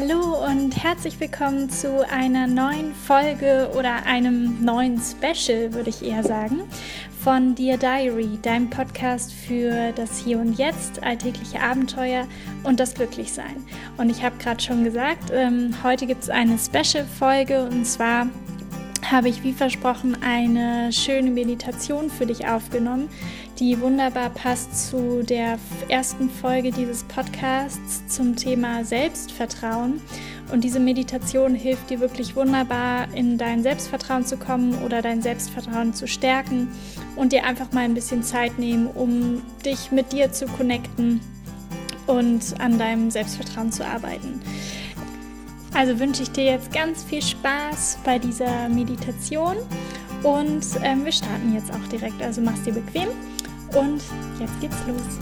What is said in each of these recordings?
Hallo und herzlich willkommen zu einer neuen Folge oder einem neuen Special, würde ich eher sagen, von Dear Diary, deinem Podcast für das Hier und Jetzt, alltägliche Abenteuer und das Glücklichsein. Und ich habe gerade schon gesagt, ähm, heute gibt es eine Special-Folge und zwar habe ich wie versprochen eine schöne Meditation für dich aufgenommen, die wunderbar passt zu der ersten Folge dieses Podcasts zum Thema Selbstvertrauen. Und diese Meditation hilft dir wirklich wunderbar, in dein Selbstvertrauen zu kommen oder dein Selbstvertrauen zu stärken und dir einfach mal ein bisschen Zeit nehmen, um dich mit dir zu connecten und an deinem Selbstvertrauen zu arbeiten. Also wünsche ich dir jetzt ganz viel Spaß bei dieser Meditation und ähm, wir starten jetzt auch direkt. Also mach's dir bequem und jetzt geht's los.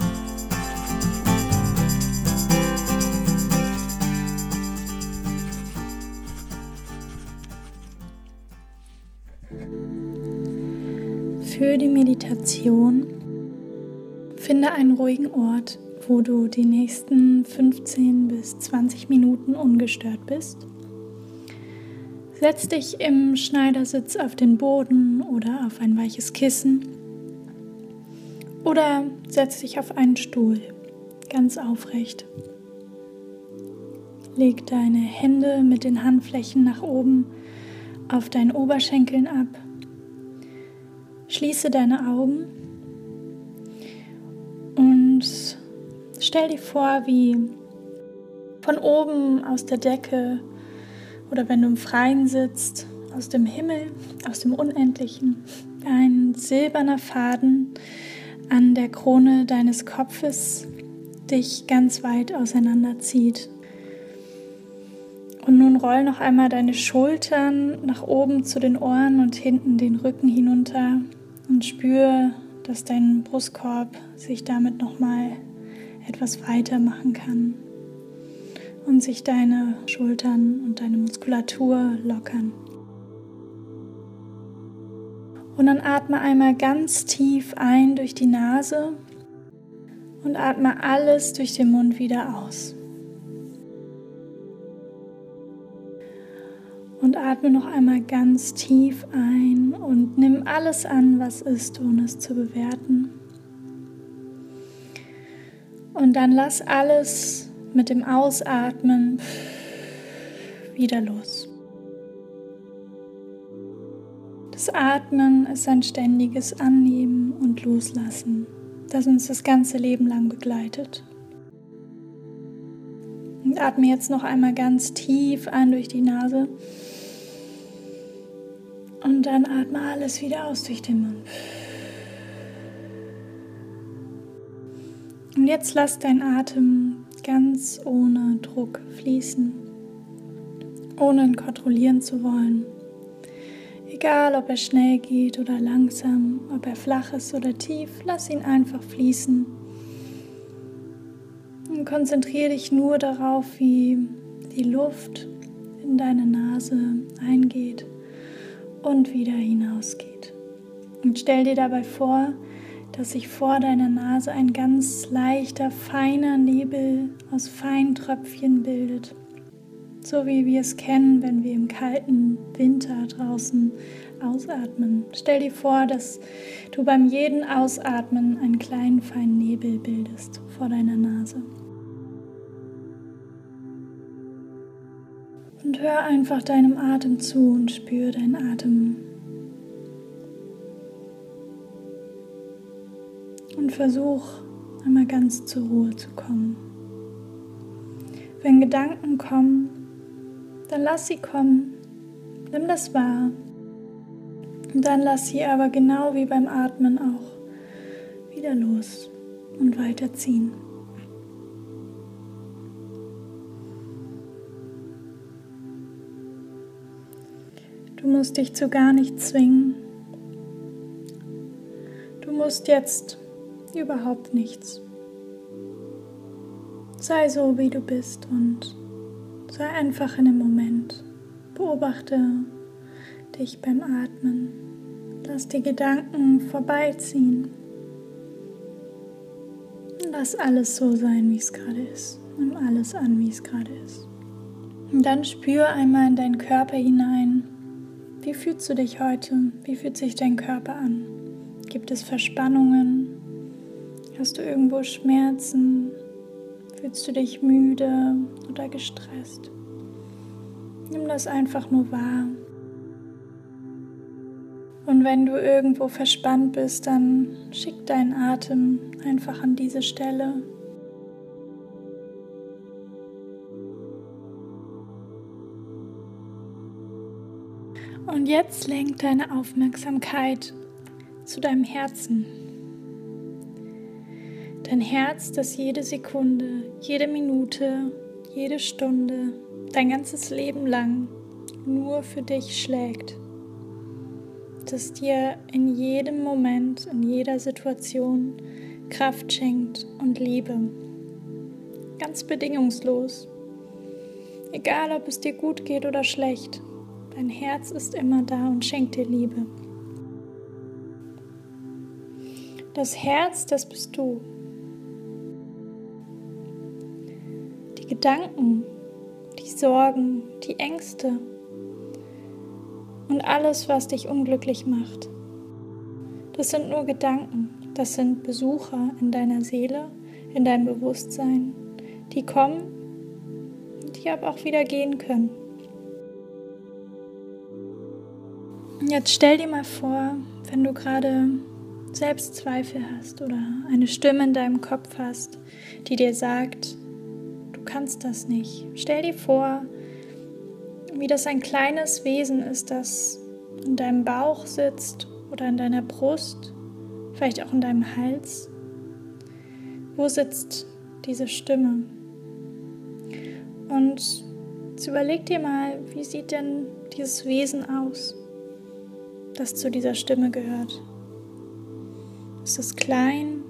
Für die Meditation finde einen ruhigen Ort, wo du die nächsten 15 bis 20 Minuten ungestört bist. Setz dich im Schneidersitz auf den Boden oder auf ein weiches Kissen oder setz dich auf einen Stuhl, ganz aufrecht. Leg deine Hände mit den Handflächen nach oben auf deinen Oberschenkeln ab. Schließe deine Augen Stell dir vor, wie von oben aus der Decke oder wenn du im Freien sitzt, aus dem Himmel, aus dem Unendlichen, ein silberner Faden an der Krone deines Kopfes dich ganz weit auseinanderzieht. Und nun roll noch einmal deine Schultern nach oben zu den Ohren und hinten den Rücken hinunter und spür, dass dein Brustkorb sich damit nochmal etwas weiter machen kann und sich deine Schultern und deine Muskulatur lockern. Und dann atme einmal ganz tief ein durch die Nase und atme alles durch den Mund wieder aus. Und atme noch einmal ganz tief ein und nimm alles an, was ist, ohne es zu bewerten. Und dann lass alles mit dem Ausatmen wieder los. Das Atmen ist ein ständiges Annehmen und Loslassen, das uns das ganze Leben lang begleitet. Und atme jetzt noch einmal ganz tief ein durch die Nase. Und dann atme alles wieder aus durch den Mund. Und jetzt lass dein Atem ganz ohne Druck fließen, ohne ihn kontrollieren zu wollen. Egal, ob er schnell geht oder langsam, ob er flach ist oder tief, lass ihn einfach fließen. Und konzentriere dich nur darauf, wie die Luft in deine Nase eingeht und wieder hinausgeht. Und stell dir dabei vor, dass sich vor deiner Nase ein ganz leichter, feiner Nebel aus feinen Tröpfchen bildet. So wie wir es kennen, wenn wir im kalten Winter draußen ausatmen. Stell dir vor, dass du beim jeden Ausatmen einen kleinen feinen Nebel bildest vor deiner Nase. Und hör einfach deinem Atem zu und spür deinen Atem und versuch einmal ganz zur Ruhe zu kommen. Wenn Gedanken kommen, dann lass sie kommen, nimm das wahr. Und dann lass sie aber genau wie beim Atmen auch wieder los und weiterziehen. Du musst dich zu gar nicht zwingen. Du musst jetzt überhaupt nichts. Sei so, wie du bist und sei einfach in dem Moment. Beobachte dich beim Atmen. Lass die Gedanken vorbeiziehen. Lass alles so sein, wie es gerade ist. Nimm alles an, wie es gerade ist. Und dann spür einmal in deinen Körper hinein. Wie fühlst du dich heute? Wie fühlt sich dein Körper an? Gibt es Verspannungen? Hast du irgendwo Schmerzen? Fühlst du dich müde oder gestresst? Nimm das einfach nur wahr. Und wenn du irgendwo verspannt bist, dann schick deinen Atem einfach an diese Stelle. Und jetzt lenk deine Aufmerksamkeit zu deinem Herzen. Dein Herz, das jede Sekunde, jede Minute, jede Stunde, dein ganzes Leben lang nur für dich schlägt. Das dir in jedem Moment, in jeder Situation Kraft schenkt und Liebe. Ganz bedingungslos. Egal, ob es dir gut geht oder schlecht. Dein Herz ist immer da und schenkt dir Liebe. Das Herz, das bist du. Gedanken, die Sorgen, die Ängste und alles, was dich unglücklich macht. Das sind nur Gedanken, das sind Besucher in deiner Seele, in deinem Bewusstsein, die kommen und die aber auch wieder gehen können. Jetzt stell dir mal vor, wenn du gerade Selbstzweifel hast oder eine Stimme in deinem Kopf hast, die dir sagt, kannst das nicht. Stell dir vor, wie das ein kleines Wesen ist, das in deinem Bauch sitzt oder in deiner Brust, vielleicht auch in deinem Hals. Wo sitzt diese Stimme? Und überleg dir mal, wie sieht denn dieses Wesen aus? das zu dieser Stimme gehört. Ist es klein?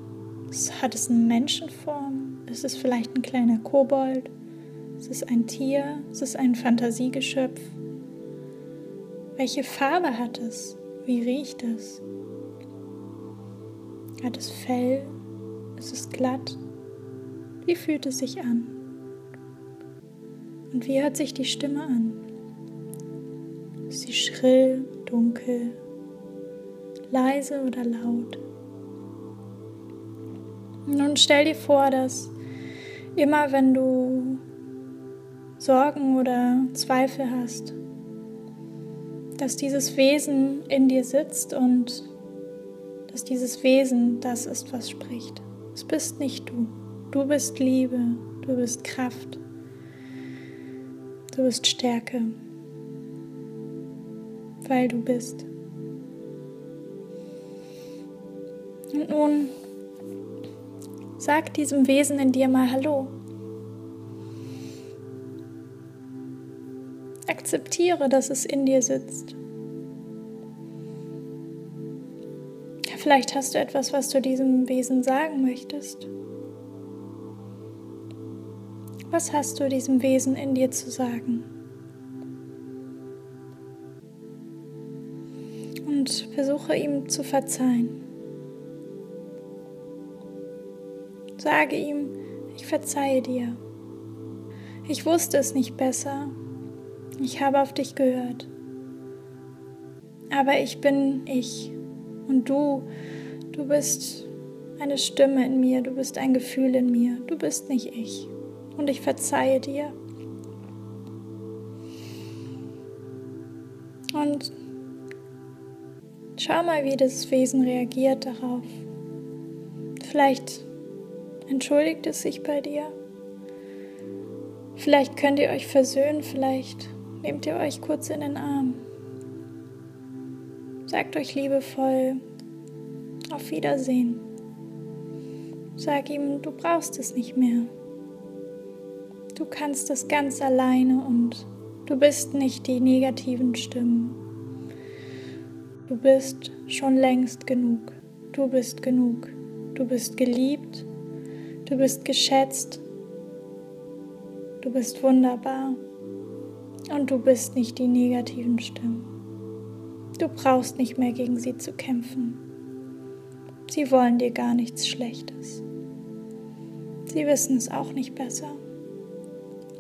Hat es eine Menschenform? Ist es vielleicht ein kleiner Kobold? Ist es ein Tier? Ist es ein Fantasiegeschöpf? Welche Farbe hat es? Wie riecht es? Hat es Fell? Ist es glatt? Wie fühlt es sich an? Und wie hört sich die Stimme an? Ist sie schrill, dunkel, leise oder laut. Nun stell dir vor, dass immer wenn du Sorgen oder Zweifel hast, dass dieses Wesen in dir sitzt und dass dieses Wesen das ist, was spricht. Es bist nicht du. Du bist Liebe, du bist Kraft, du bist Stärke weil du bist. Und nun sag diesem Wesen in dir mal Hallo. Akzeptiere, dass es in dir sitzt. Vielleicht hast du etwas, was du diesem Wesen sagen möchtest. Was hast du diesem Wesen in dir zu sagen? und versuche ihm zu verzeihen. Sage ihm, ich verzeihe dir. Ich wusste es nicht besser. Ich habe auf dich gehört. Aber ich bin ich und du, du bist eine Stimme in mir, du bist ein Gefühl in mir, du bist nicht ich. Und ich verzeihe dir. Und Schau mal, wie das Wesen reagiert darauf. Vielleicht entschuldigt es sich bei dir. Vielleicht könnt ihr euch versöhnen, vielleicht nehmt ihr euch kurz in den Arm. Sagt euch liebevoll auf Wiedersehen. Sag ihm, du brauchst es nicht mehr. Du kannst es ganz alleine und du bist nicht die negativen Stimmen. Du bist schon längst genug. Du bist genug. Du bist geliebt. Du bist geschätzt. Du bist wunderbar. Und du bist nicht die negativen Stimmen. Du brauchst nicht mehr gegen sie zu kämpfen. Sie wollen dir gar nichts Schlechtes. Sie wissen es auch nicht besser.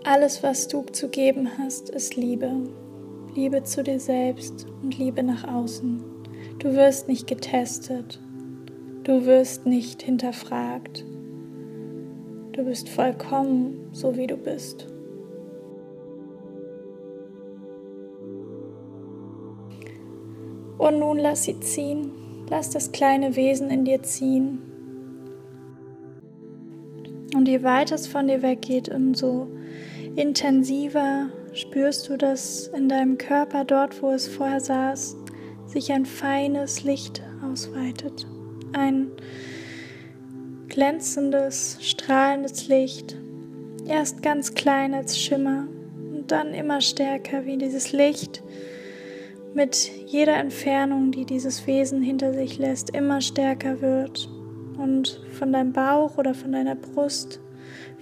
Alles, was du zu geben hast, ist Liebe. Liebe zu dir selbst und Liebe nach außen. Du wirst nicht getestet. Du wirst nicht hinterfragt. Du bist vollkommen so, wie du bist. Und nun lass sie ziehen. Lass das kleine Wesen in dir ziehen. Und je weiter es von dir weggeht, umso intensiver spürst du, dass in deinem Körper, dort wo es vorher saß, sich ein feines Licht ausweitet. Ein glänzendes, strahlendes Licht. Erst ganz klein als Schimmer und dann immer stärker, wie dieses Licht. Mit jeder Entfernung, die dieses Wesen hinter sich lässt, immer stärker wird. Und von deinem Bauch oder von deiner Brust,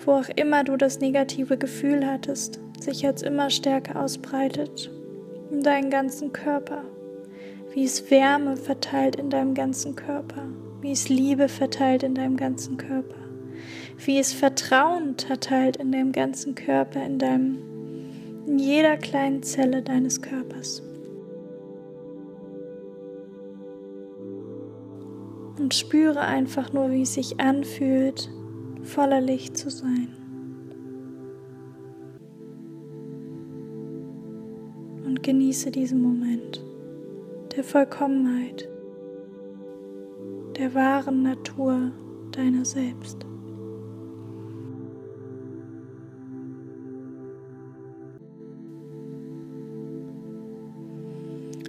wo auch immer du das negative Gefühl hattest, sich jetzt immer stärker ausbreitet. In deinen ganzen Körper, wie es Wärme verteilt in deinem ganzen Körper, wie es Liebe verteilt in deinem ganzen Körper, wie es Vertrauen verteilt in deinem ganzen Körper, in deinem in jeder kleinen Zelle deines Körpers. Und spüre einfach nur, wie es sich anfühlt, voller Licht zu sein. Und genieße diesen Moment der Vollkommenheit, der wahren Natur deiner selbst.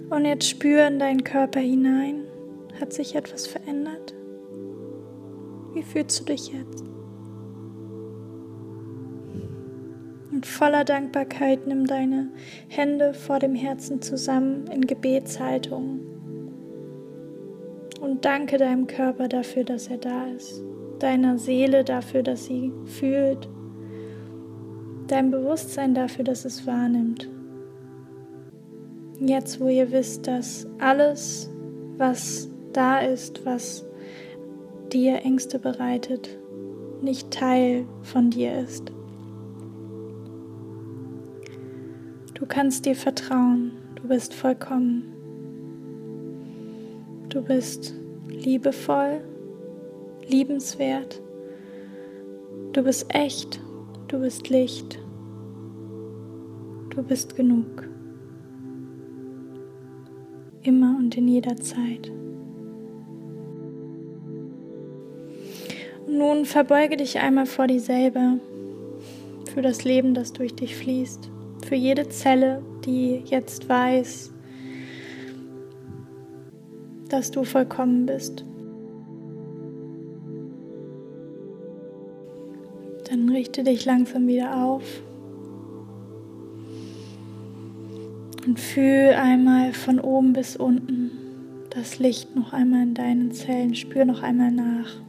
Und jetzt spüre in deinen Körper hinein. Hat sich etwas verändert? Wie fühlst du dich jetzt? Und voller Dankbarkeit nimm deine Hände vor dem Herzen zusammen in Gebetshaltung danke deinem Körper dafür, dass er da ist, deiner Seele dafür, dass sie fühlt, deinem Bewusstsein dafür, dass es wahrnimmt. Jetzt, wo ihr wisst, dass alles, was da ist, was dir Ängste bereitet, nicht Teil von dir ist. Du kannst dir vertrauen, du bist vollkommen. Du bist liebevoll, liebenswert. Du bist echt, du bist Licht. Du bist genug. Immer und in jeder Zeit. Nun verbeuge dich einmal vor dir selber für das Leben, das durch dich fließt, für jede Zelle, die jetzt weiß, dass du vollkommen bist. Dann richte dich langsam wieder auf und fühl einmal von oben bis unten das Licht noch einmal in deinen Zellen. Spür noch einmal nach.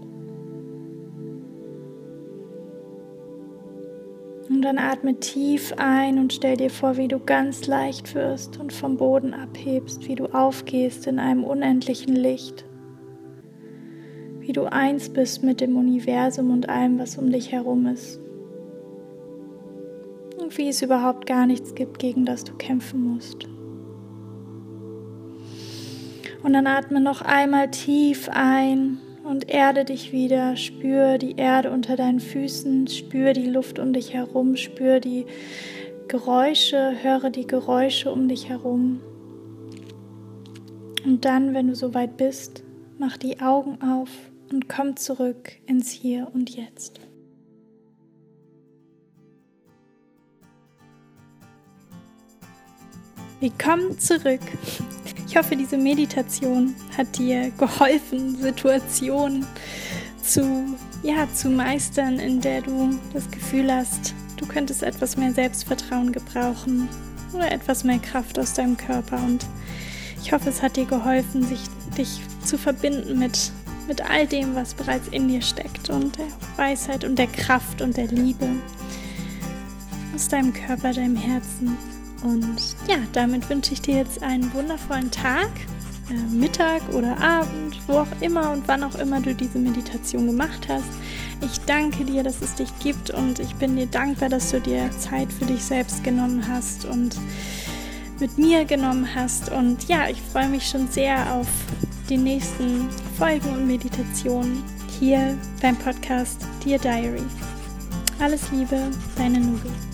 Und dann atme tief ein und stell dir vor, wie du ganz leicht wirst und vom Boden abhebst, wie du aufgehst in einem unendlichen Licht, wie du eins bist mit dem Universum und allem, was um dich herum ist. Und wie es überhaupt gar nichts gibt, gegen das du kämpfen musst. Und dann atme noch einmal tief ein und erde dich wieder. Spür die Erde unter deinen Füßen, spür die Luft um dich herum, spür die Geräusche, höre die Geräusche um dich herum. Und dann, wenn du soweit bist, mach die Augen auf und komm zurück ins Hier und Jetzt. Willkommen zurück. Ich hoffe, diese Meditation hat dir geholfen, Situationen zu, ja, zu meistern, in der du das Gefühl hast, du könntest etwas mehr Selbstvertrauen gebrauchen oder etwas mehr Kraft aus deinem Körper. Und ich hoffe, es hat dir geholfen, sich, dich zu verbinden mit, mit all dem, was bereits in dir steckt und der Weisheit und der Kraft und der Liebe aus deinem Körper, deinem Herzen. Und ja, damit wünsche ich dir jetzt einen wundervollen Tag, äh, Mittag oder Abend, wo auch immer und wann auch immer du diese Meditation gemacht hast. Ich danke dir, dass es dich gibt und ich bin dir dankbar, dass du dir Zeit für dich selbst genommen hast und mit mir genommen hast. Und ja, ich freue mich schon sehr auf die nächsten Folgen und Meditationen hier beim Podcast Dear Diary. Alles Liebe, deine Nugel.